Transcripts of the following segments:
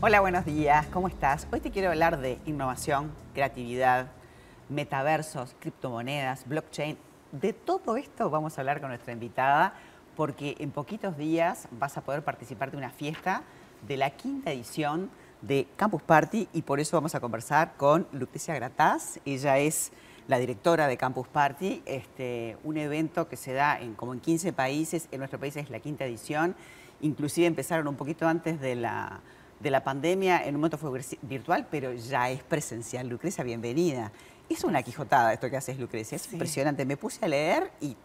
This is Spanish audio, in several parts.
Hola, buenos días, ¿cómo estás? Hoy te quiero hablar de innovación, creatividad, metaversos, criptomonedas, blockchain. De todo esto vamos a hablar con nuestra invitada porque en poquitos días vas a poder participar de una fiesta de la quinta edición de Campus Party y por eso vamos a conversar con Lucrecia Grataz. Ella es la directora de Campus Party, este, un evento que se da en como en 15 países, en nuestro país es la quinta edición, inclusive empezaron un poquito antes de la de la pandemia, en un momento fue virtual, pero ya es presencial. Lucrecia, bienvenida. Es una quijotada esto que haces, Lucrecia, es impresionante. Me puse a leer y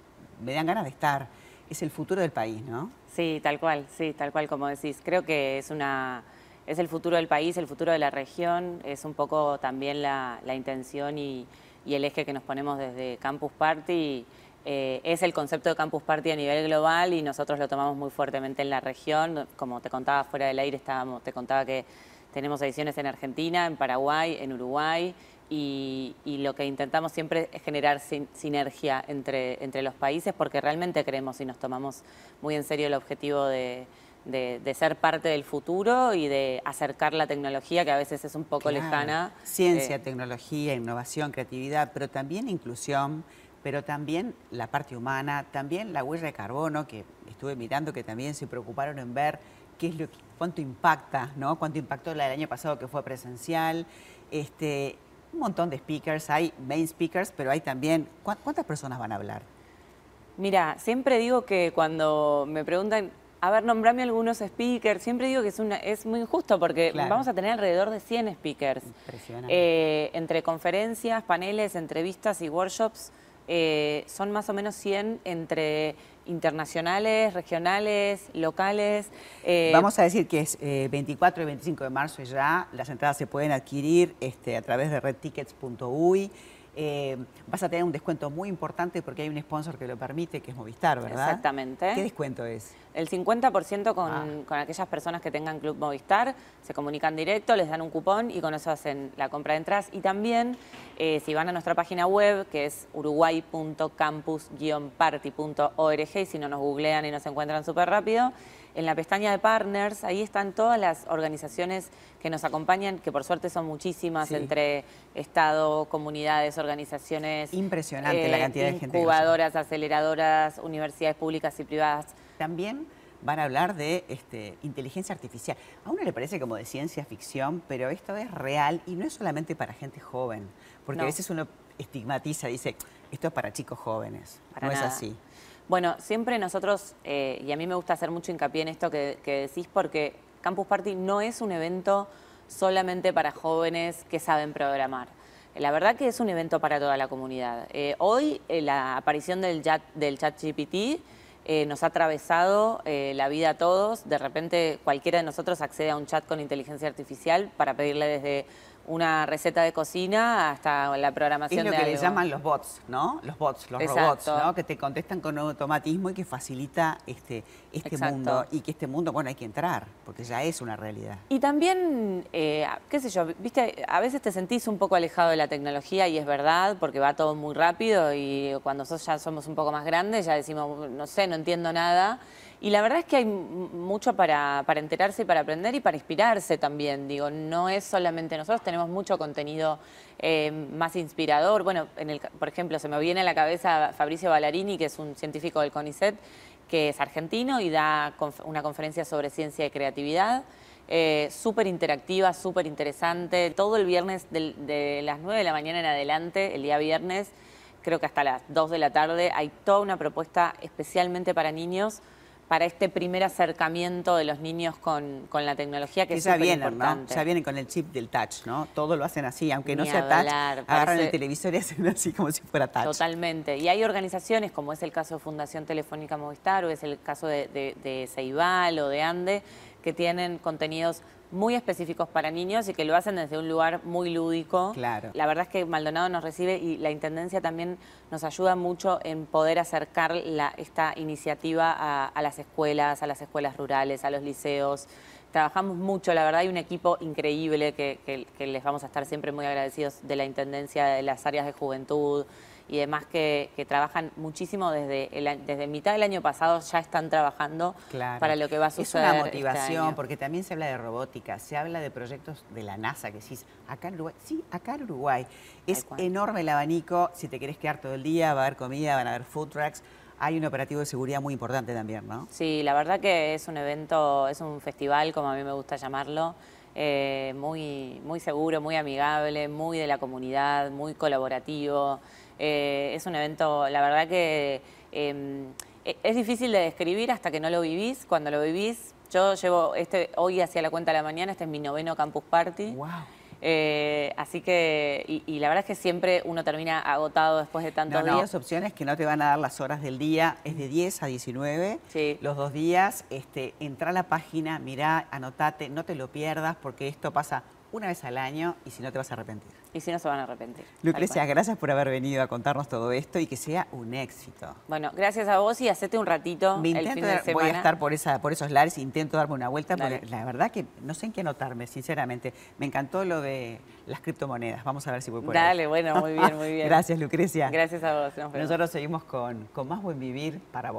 me dan ganas de estar. Es el futuro del país, ¿no? Sí, tal cual, sí, tal cual como decís. Creo que es una es el futuro del país, el futuro de la región, es un poco también la, intención y, y, el eje que nos ponemos desde Campus Party eh, es el concepto de Campus Party a nivel global y nosotros lo tomamos muy fuertemente en la región. Como te contaba fuera del aire, estábamos, te contaba que tenemos ediciones en Argentina, en Paraguay, en Uruguay y, lo que intentamos siempre es generar sinergia entre, entre los países porque realmente creemos y nos tomamos muy en serio el objetivo de, ser parte del futuro y de acercar la tecnología que a veces es un poco lejana. Ciencia, eh, tecnología, innovación, creatividad, pero también inclusión pero también la parte humana, también la huella de carbono, que estuve mirando que también se preocuparon en ver qué es lo cuánto impacta, ¿no? Cuánto impactó la del año pasado que fue presencial. Este, un montón de speakers, hay main speakers, pero hay también, ¿cuántas personas van a hablar? Mira, siempre digo que cuando me preguntan, a ver, nombrame algunos speakers, siempre digo que es, una, es muy injusto porque vamos a tener alrededor de 100 speakers. Impresionante. Eh, entre conferencias, paneles, entrevistas y workshops eh, son más o menos 100 entre internacionales, regionales, locales. Eh, Vamos a decir que es 24 eh, y 25 de marzo ya, las entradas se pueden adquirir este, a través de redtickets.uy. Eh, vas a tener un descuento muy importante porque hay un sponsor que lo permite, que es Movistar, ¿verdad? Exactamente. ¿Qué descuento es? El 50% con, ah. con aquellas personas que tengan Club Movistar, se comunican directo, les dan un cupón y con eso hacen la compra de entradas. Y también, eh, si van a nuestra página web, que es uruguay.campus-party.org, y si no nos googlean y nos encuentran súper rápido, en la pestaña de partners, ahí están todas las organizaciones que nos acompañan, que por suerte son muchísimas, entre Estado, comunidades, organizaciones. Impresionante la cantidad de gente. Incubadoras, aceleradoras, universidades públicas y privadas. También van a hablar de este, inteligencia artificial. A uno le parece como de ciencia ficción, pero esto es real y no es solamente para gente joven, porque a veces uno estigmatiza, dice, esto es para chicos jóvenes. no es así. Bueno, siempre nosotros, eh, y a mí me gusta hacer mucho hincapié en esto que, decís, porque Campus Party no es un evento solamente para jóvenes que saben programar. La verdad que es un evento para toda la comunidad. Eh, hoy eh, la aparición del chat, del chat GPT nos ha atravesado la vida a todos. De repente cualquiera de nosotros accede a un chat con inteligencia artificial para pedirle desde una receta de cocina hasta la programación es lo que le llaman los bots, ¿no? Los bots, los robots, ¿no? Que te contestan con automatismo y que facilita este, este mundo. Y que este mundo, bueno, hay que entrar, porque ya es una realidad. Y también, eh, qué sé yo, viste, a veces te sentís un poco alejado de la tecnología y es verdad, porque va todo muy rápido y cuando ya somos un poco más grandes ya decimos, no sé, no entiendo nada. Y la verdad es que hay mucho para, enterarse, para aprender y para inspirarse también. Digo, no es solamente nosotros, tenemos mucho contenido eh, más inspirador. Bueno, en el, por ejemplo, se me viene a la cabeza Fabricio Ballarini, que es un científico del CONICET, que es argentino y da una conferencia sobre ciencia y creatividad. Eh, súper interactiva, súper interesante. Todo el viernes de las 9 de la mañana en adelante, el día viernes, creo que hasta las 2 de la tarde, hay toda una propuesta especialmente para niños para este primer acercamiento de los niños con, la tecnología que es ya vienen, importante. Ya vienen con el chip del touch, ¿no? Todo lo hacen así, aunque no sea touch, agarran el televisor y hacen así como si fuera touch. Totalmente. Y hay organizaciones, como es el caso de Fundación Telefónica Movistar o es el caso de, de, de Ceibal o de Ande, que tienen contenidos muy específicos para niños y que lo hacen desde un lugar muy lúdico. Claro. La verdad es que Maldonado nos recibe y la Intendencia también nos ayuda mucho en poder acercar esta iniciativa a, las escuelas, a las escuelas rurales, a los liceos. Trabajamos mucho, la verdad hay un equipo increíble que, les vamos a estar siempre muy agradecidos de la Intendencia, de las áreas de juventud y demás que, trabajan muchísimo desde, desde mitad del año pasado, ya están trabajando para lo que va a suceder. Es una este motivación, porque también se habla de robótica, se habla de proyectos de la NASA, que decís, acá en Uruguay, sí, acá en Uruguay. Es enorme el abanico, si te querés quedar todo el día, va a haber comida, van a haber food trucks hay un operativo de seguridad muy importante también, ¿no? Sí, la verdad que es un evento, es un festival, como a mí me gusta llamarlo, eh, muy, muy seguro, muy amigable, muy de la comunidad, muy colaborativo. Eh, es un evento, la verdad que em, e, es difícil de describir hasta que no lo vivís. Cuando lo vivís, yo llevo este, hoy hacia la cuenta de la mañana, este es mi noveno Campus Party. Wow. Eh, así que, y, la verdad es que siempre uno termina agotado después de tantos no, días. opciones que no te van a dar las horas del día, es de 10 a 19, los dos días, este, entra a la página, mirá, anotate, no te lo pierdas porque esto pasa una vez al año y si no te vas a arrepentir. Y si no se van a arrepentir. Lucrecia, gracias por haber venido a contarnos todo esto y que sea un éxito. Bueno, gracias a vos y hacete un ratito el fin de semana. Voy a estar por, esa, por esos lares, intento darme una vuelta, porque la verdad que no sé en qué anotarme, sinceramente. Me encantó lo de las criptomonedas. Vamos a ver si voy por ahí. Dale, bueno, muy bien, muy bien. gracias, Lucrecia. Gracias a vos. Nosotros seguimos con, con más buen vivir para vos.